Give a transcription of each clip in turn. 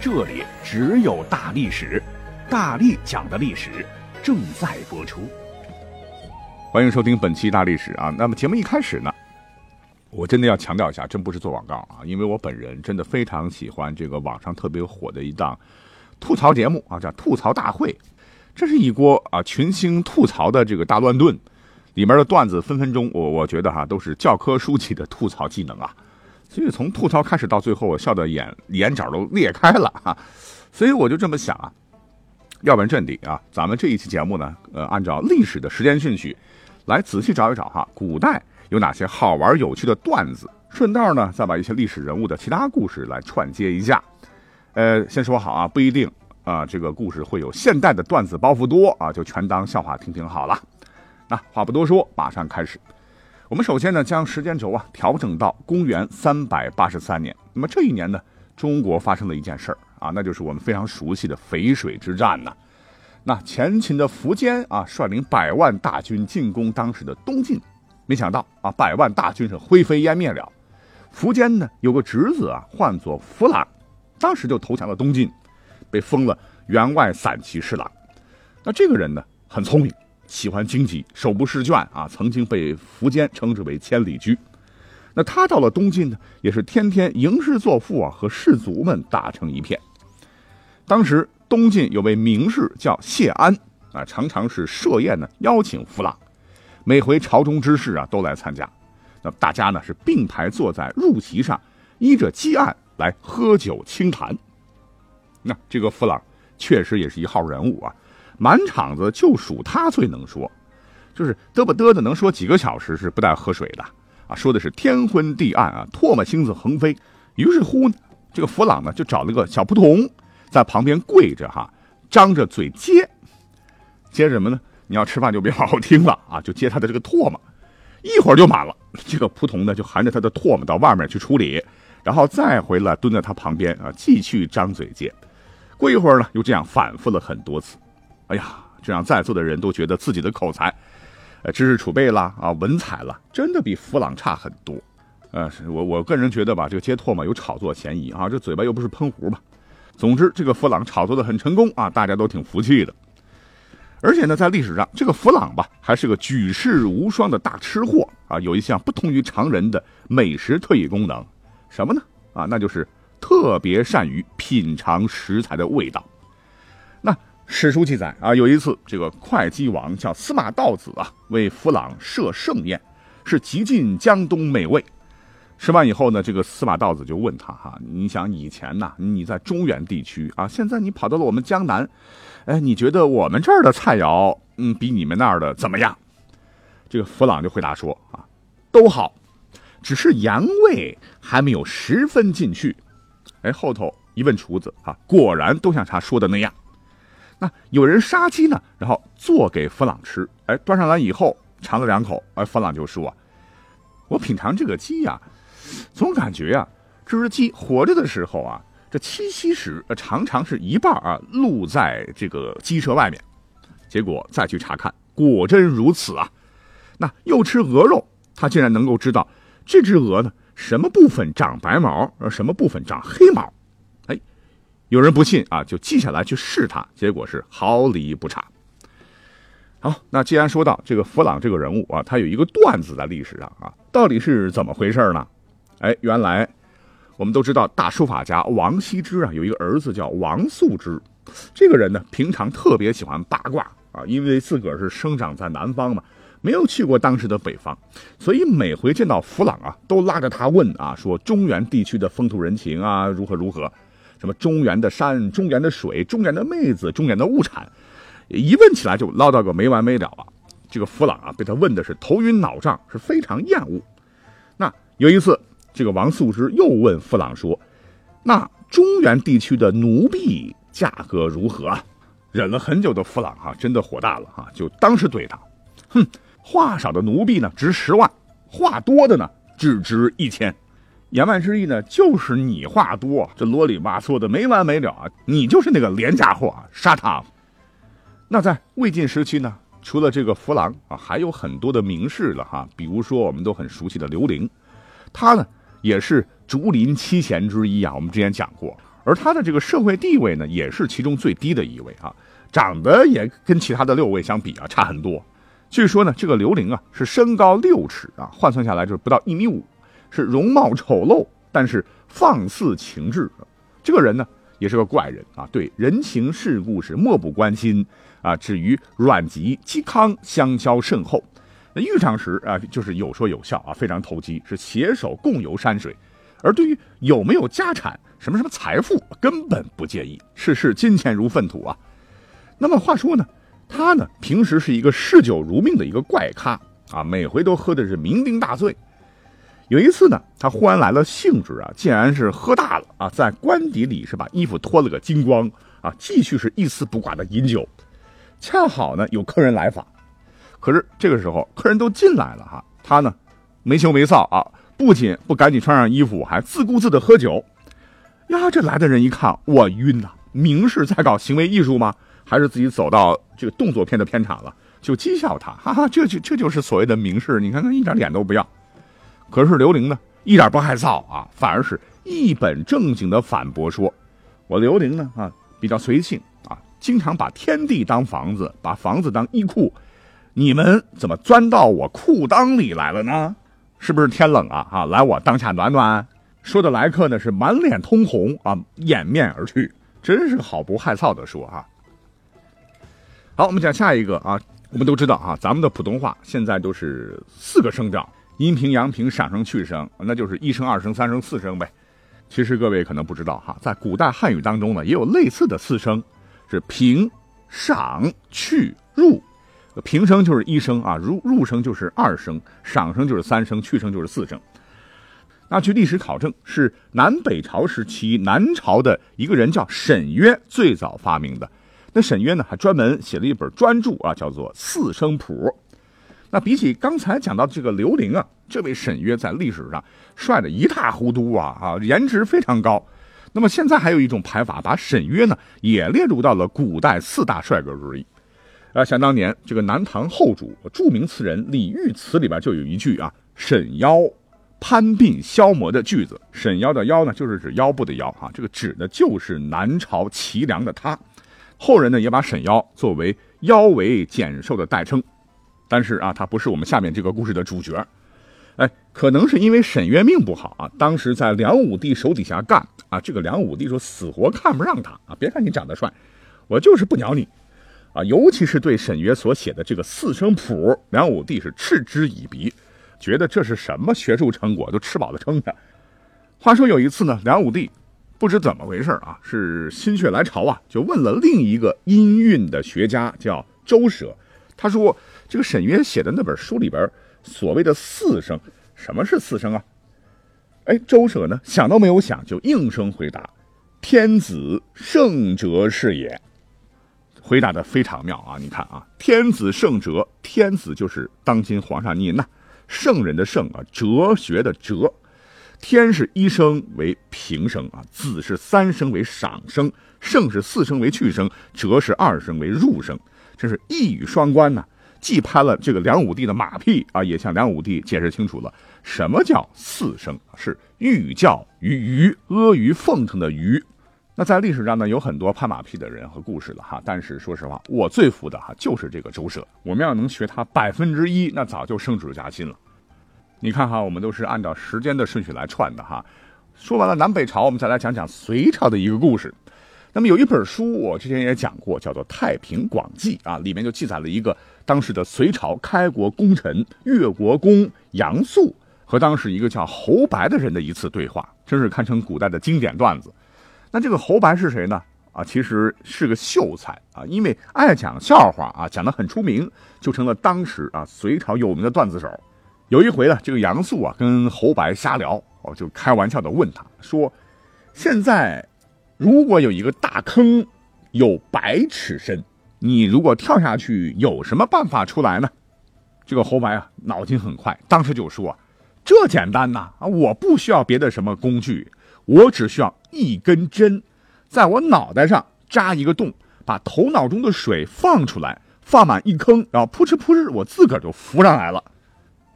这里只有大历史，大力讲的历史正在播出。欢迎收听本期大历史啊！那么节目一开始呢，我真的要强调一下，真不是做广告啊，因为我本人真的非常喜欢这个网上特别火的一档吐槽节目啊，叫《吐槽大会》，这是一锅啊群星吐槽的这个大乱炖，里面的段子分分钟，我我觉得哈都是教科书级的吐槽技能啊。所以从吐槽开始到最后，我笑的眼眼角都裂开了哈，所以我就这么想啊，要不然阵地啊，咱们这一期节目呢，呃，按照历史的时间顺序，来仔细找一找哈，古代有哪些好玩有趣的段子，顺道呢，再把一些历史人物的其他故事来串接一下。呃，先说好啊，不一定啊，这个故事会有现代的段子包袱多啊，就全当笑话听听好了。那话不多说，马上开始。我们首先呢，将时间轴啊调整到公元三百八十三年。那么这一年呢，中国发生了一件事儿啊，那就是我们非常熟悉的淝水之战呐。那前秦的苻坚啊，率领百万大军进攻当时的东晋，没想到啊，百万大军是灰飞烟灭了。苻坚呢，有个侄子啊，唤作弗朗，当时就投降了东晋，被封了员外散骑侍郎。那这个人呢，很聪明。喜欢经济，手不释卷啊，曾经被苻坚称之为千里驹。那他到了东晋呢，也是天天吟诗作赋啊，和士族们打成一片。当时东晋有位名士叫谢安啊，常常是设宴呢邀请弗朗，每回朝中之事啊都来参加。那大家呢是并排坐在入席上，依着基案来喝酒清谈。那这个弗朗确实也是一号人物啊。满场子就数他最能说，就是嘚吧嘚的能说几个小时是不带喝水的啊！说的是天昏地暗啊，唾沫星子横飞。于是乎呢，这个弗朗呢就找了个小仆童在旁边跪着哈，张着嘴接，接什么呢？你要吃饭就别好好听了啊，就接他的这个唾沫，一会儿就满了。这个仆童呢就含着他的唾沫到外面去处理，然后再回来蹲在他旁边啊，继续张嘴接。过一会儿呢，又这样反复了很多次。哎呀，这让在座的人都觉得自己的口才、呃知识储备啦啊文采了，真的比弗朗差很多。呃，我我个人觉得吧，这个接唾沫有炒作嫌疑啊，这嘴巴又不是喷壶嘛。总之，这个弗朗炒作的很成功啊，大家都挺服气的。而且呢，在历史上，这个弗朗吧，还是个举世无双的大吃货啊，有一项不同于常人的美食特异功能，什么呢？啊，那就是特别善于品尝食材的味道。史书记载啊，有一次，这个会稽王叫司马道子啊，为弗朗设盛宴，是极尽江东美味。吃完以后呢，这个司马道子就问他哈，你想以前呐，你在中原地区啊，现在你跑到了我们江南，哎，你觉得我们这儿的菜肴，嗯，比你们那儿的怎么样？这个弗朗就回答说啊，都好，只是盐味还没有十分进去。哎，后头一问厨子啊，果然都像他说的那样。那有人杀鸡呢，然后做给弗朗吃。哎，端上来以后尝了两口，哎，弗朗就说：“我品尝这个鸡呀，总感觉呀，这只鸡活着的时候啊，这栖息时常常是一半啊露在这个鸡舍外面。结果再去查看，果真如此啊。那又吃鹅肉，他竟然能够知道这只鹅呢什么部分长白毛，而什么部分长黑毛。”有人不信啊，就记下来去试他，结果是毫厘不差。好，那既然说到这个弗朗这个人物啊，他有一个段子在历史上啊，到底是怎么回事呢？哎，原来我们都知道大书法家王羲之啊，有一个儿子叫王素之，这个人呢，平常特别喜欢八卦啊，因为自个儿是生长在南方嘛，没有去过当时的北方，所以每回见到弗朗啊，都拉着他问啊，说中原地区的风土人情啊，如何如何。什么中原的山、中原的水、中原的妹子、中原的物产，一问起来就唠叨个没完没了啊！这个弗朗啊，被他问的是头晕脑胀，是非常厌恶。那有一次，这个王素之又问弗朗说：“那中原地区的奴婢价格如何啊？忍了很久的弗朗哈，真的火大了哈，就当时怼他，哼，话少的奴婢呢值十万，话多的呢只值一千。言外之意呢，就是你话多，这啰里吧嗦的没完没了啊，你就是那个廉价货啊，杀他！那在魏晋时期呢，除了这个弗朗啊，还有很多的名士了哈，比如说我们都很熟悉的刘伶，他呢也是竹林七贤之一啊，我们之前讲过，而他的这个社会地位呢，也是其中最低的一位啊。长得也跟其他的六位相比啊差很多。据说呢，这个刘伶啊是身高六尺啊，换算下来就是不到一米五，是容貌丑陋，但是放肆情志。这个人呢也是个怪人啊，对人情世故是漠不关心啊，只与阮籍、嵇康相交甚厚。那遇上时啊就是有说有笑啊，非常投机，是携手共游山水。而对于有没有家产、什么什么财富，根本不介意，事事金钱如粪土啊。那么话说呢，他呢平时是一个嗜酒如命的一个怪咖啊，每回都喝的是酩酊大醉。有一次呢，他忽然来了兴致啊，竟然是喝大了啊，在官邸里是把衣服脱了个精光啊，继续是一丝不挂的饮酒。恰好呢有客人来访，可是这个时候客人都进来了哈，他呢没羞没臊啊，不仅不赶紧穿上衣服，还自顾自的喝酒。呀，这来的人一看，我晕呐，明是在搞行为艺术吗？还是自己走到这个动作片的片场了，就讥笑他，哈哈，这就这就是所谓的名士，你看看一点脸都不要。可是刘伶呢，一点不害臊啊，反而是一本正经的反驳说：“我刘伶呢，啊，比较随性啊，经常把天地当房子，把房子当衣裤，你们怎么钻到我裤裆里来了呢？是不是天冷啊？啊，来我当下暖暖。”说的来客呢是满脸通红啊，掩面而去，真是好不害臊的说啊。好，我们讲下一个啊。我们都知道啊，咱们的普通话现在都是四个声调：阴平、阳平、上声、去声，那就是一声、二声、三声、四声呗。其实各位可能不知道哈，在古代汉语当中呢，也有类似的四声，是平、上、去、入。平声就是一声啊，入入声就是二声，上声就是三声，去声就是四声。那据历史考证，是南北朝时期南朝的一个人叫沈约最早发明的。那沈约呢，还专门写了一本专著啊，叫做《四声谱》。那比起刚才讲到这个刘伶啊，这位沈约在历史上帅的一塌糊涂啊啊，颜值非常高。那么现在还有一种排法，把沈约呢也列入到了古代四大帅哥之一。啊，想当年这个南唐后主著名词人李煜词里边就有一句啊“沈腰攀鬓消磨”的句子。沈腰的腰呢，就是指腰部的腰啊，这个指的就是南朝齐梁的他。后人呢也把沈腰作为腰围减瘦的代称，但是啊，他不是我们下面这个故事的主角。哎，可能是因为沈约命不好啊，当时在梁武帝手底下干啊，这个梁武帝说死活看不上他啊。别看你长得帅，我就是不鸟你啊。尤其是对沈约所写的这个四声谱，梁武帝是嗤之以鼻，觉得这是什么学术成果，都吃饱了撑的。话说有一次呢，梁武帝。不知怎么回事啊，是心血来潮啊，就问了另一个音韵的学家，叫周舍。他说：“这个沈约写的那本书里边所谓的四声，什么是四声啊？”哎，周舍呢想都没有想，就应声回答：“天子圣哲是也。”回答的非常妙啊！你看啊，“天子圣哲”，天子就是当今皇上您呐，圣人的圣啊，哲学的哲。天是一声为平声啊，子是三声为上声，圣是四声为去声，哲是二声为入声，这是一语双关呐。既拍了这个梁武帝的马屁啊，也向梁武帝解释清楚了什么叫四声，是寓教于娱、阿谀奉承的娱。那在历史上呢，有很多拍马屁的人和故事了哈，但是说实话，我最服的哈就是这个周舍。我们要能学他百分之一，那早就升职加薪了。你看哈，我们都是按照时间的顺序来串的哈。说完了南北朝，我们再来讲讲隋朝的一个故事。那么有一本书，我之前也讲过，叫做《太平广记》啊，里面就记载了一个当时的隋朝开国功臣越国公杨素和当时一个叫侯白的人的一次对话，真是堪称古代的经典段子。那这个侯白是谁呢？啊，其实是个秀才啊，因为爱讲笑话啊，讲得很出名，就成了当时啊隋朝有名的段子手。有一回呢，这个杨素啊跟侯白瞎聊，哦，就开玩笑的问他说：“现在如果有一个大坑，有百尺深，你如果跳下去，有什么办法出来呢？”这个侯白啊，脑筋很快，当时就说：“这简单呐，啊，我不需要别的什么工具，我只需要一根针，在我脑袋上扎一个洞，把头脑中的水放出来，放满一坑，然后扑哧扑哧，我自个儿就浮上来了。”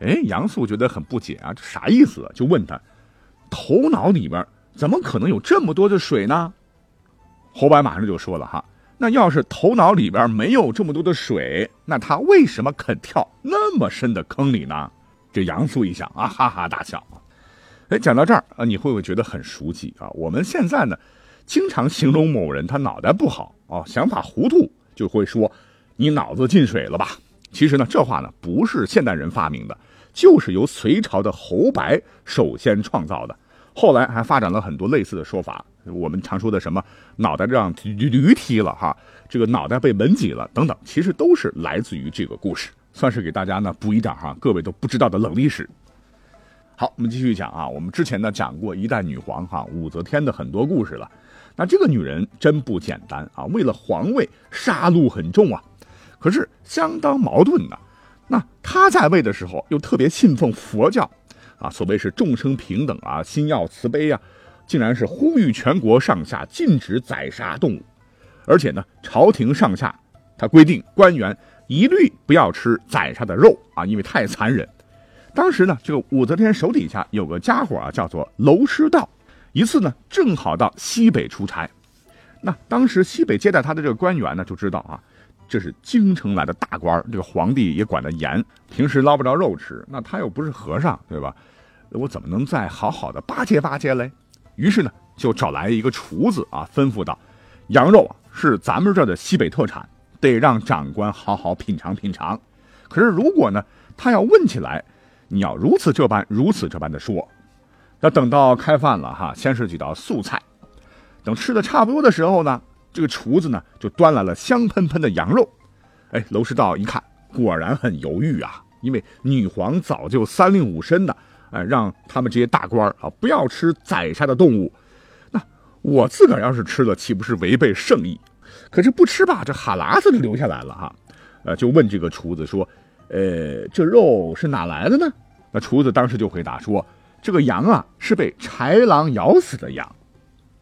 哎，杨素觉得很不解啊，这啥意思？就问他：“头脑里边怎么可能有这么多的水呢？”侯白马上就说了：“哈。”那要是头脑里边没有这么多的水，那他为什么肯跳那么深的坑里呢？这杨素一想啊，哈哈大笑。哎，讲到这儿啊，你会不会觉得很熟悉啊？我们现在呢，经常形容某人他脑袋不好啊，想法糊涂，就会说你脑子进水了吧？其实呢，这话呢不是现代人发明的，就是由隋朝的侯白首先创造的。后来还发展了很多类似的说法，我们常说的什么脑袋让驴驴踢了哈，这个脑袋被门挤了等等，其实都是来自于这个故事，算是给大家呢补一点哈各位都不知道的冷历史。好，我们继续讲啊，我们之前呢讲过一代女皇哈武则天的很多故事了，那这个女人真不简单啊，为了皇位杀戮很重啊，可是相当矛盾的，那她在位的时候又特别信奉佛教。啊，所谓是众生平等啊，心要慈悲啊，竟然是呼吁全国上下禁止宰杀动物，而且呢，朝廷上下他规定官员一律不要吃宰杀的肉啊，因为太残忍。当时呢，这个武则天手底下有个家伙啊，叫做娄师道，一次呢正好到西北出差，那当时西北接待他的这个官员呢，就知道啊。这是京城来的大官，这个皇帝也管得严，平时捞不着肉吃，那他又不是和尚，对吧？我怎么能再好好的巴结巴结嘞？于是呢，就找来一个厨子啊，吩咐道：“羊肉啊，是咱们这儿的西北特产，得让长官好好品尝品尝。可是如果呢，他要问起来，你要如此这般，如此这般的说。那等到开饭了哈，先是几道素菜，等吃的差不多的时候呢。”这个厨子呢，就端来了香喷喷的羊肉。哎，娄师道一看，果然很犹豫啊，因为女皇早就三令五申的，哎，让他们这些大官啊不要吃宰杀的动物。那我自个儿要是吃了，岂不是违背圣意？可是不吃吧，这哈喇子就流下来了哈。呃，就问这个厨子说：“呃，这肉是哪来的呢？”那厨子当时就回答说：“这个羊啊，是被豺狼咬死的羊。”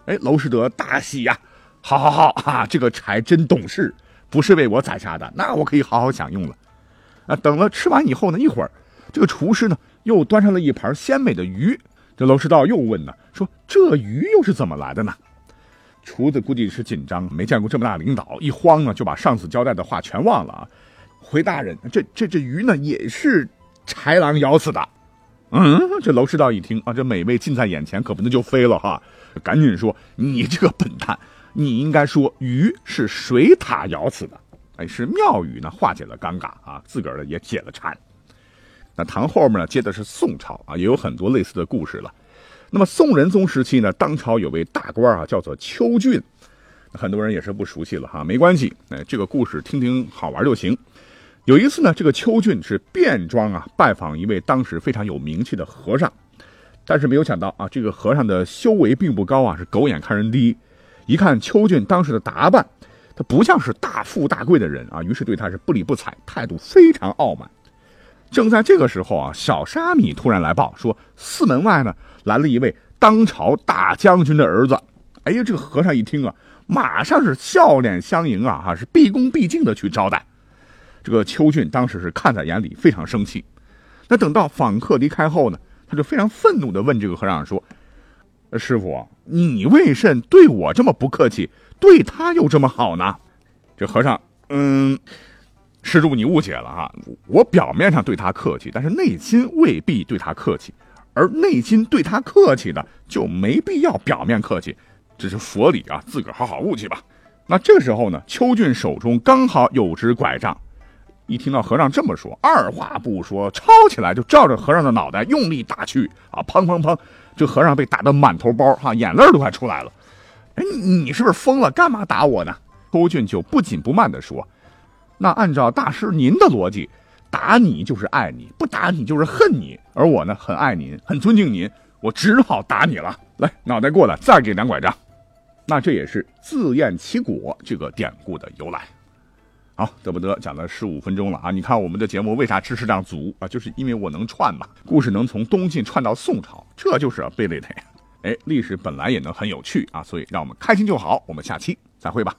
哎，娄师德大喜呀。好好好啊！这个柴真懂事，不是为我宰杀的，那我可以好好享用了。啊，等了吃完以后呢，一会儿，这个厨师呢又端上了一盘鲜美的鱼。这娄师道又问呢，说这鱼又是怎么来的呢？厨子估计是紧张，没见过这么大领导，一慌呢就把上司交代的话全忘了啊。回大人，这这这鱼呢也是豺狼咬死的。嗯，这娄师道一听啊，这美味近在眼前，可不能就飞了哈，赶紧说你这个笨蛋。你应该说鱼是水獭咬死的，哎，是妙语呢化解了尴尬啊，自个儿呢也解了馋。那唐后面呢接的是宋朝啊，也有很多类似的故事了。那么宋仁宗时期呢，当朝有位大官啊，叫做邱俊，很多人也是不熟悉了哈，没关系，哎，这个故事听听好玩就行。有一次呢，这个邱俊是便装啊拜访一位当时非常有名气的和尚，但是没有想到啊，这个和尚的修为并不高啊，是狗眼看人低。一看邱俊当时的打扮，他不像是大富大贵的人啊，于是对他是不理不睬，态度非常傲慢。正在这个时候啊，小沙弥突然来报说，寺门外呢来了一位当朝大将军的儿子。哎呀，这个和尚一听啊，马上是笑脸相迎啊，哈，是毕恭毕敬的去招待。这个邱俊当时是看在眼里，非常生气。那等到访客离开后呢，他就非常愤怒的问这个和尚说。师傅，你为甚对我这么不客气，对他又这么好呢？这和尚，嗯，施主你误解了哈，我表面上对他客气，但是内心未必对他客气，而内心对他客气的就没必要表面客气，这是佛理啊，自个儿好好悟去吧。那这时候呢，邱俊手中刚好有只拐杖，一听到和尚这么说，二话不说，抄起来就照着和尚的脑袋用力打去啊，砰砰砰。这和尚被打得满头包，哈，眼泪都快出来了。哎，你是不是疯了？干嘛打我呢？邱俊就不紧不慢地说：“那按照大师您的逻辑，打你就是爱你，不打你就是恨你。而我呢，很爱您，很尊敬您，我只好打你了。来，脑袋过来，再给两拐杖。”那这也是自厌其果这个典故的由来。好，得不得讲了十五分钟了啊！你看我们的节目为啥知识量足啊？就是因为我能串嘛，故事能从东晋串到宋朝，这就是贝类的呀。哎，历史本来也能很有趣啊，所以让我们开心就好。我们下期再会吧。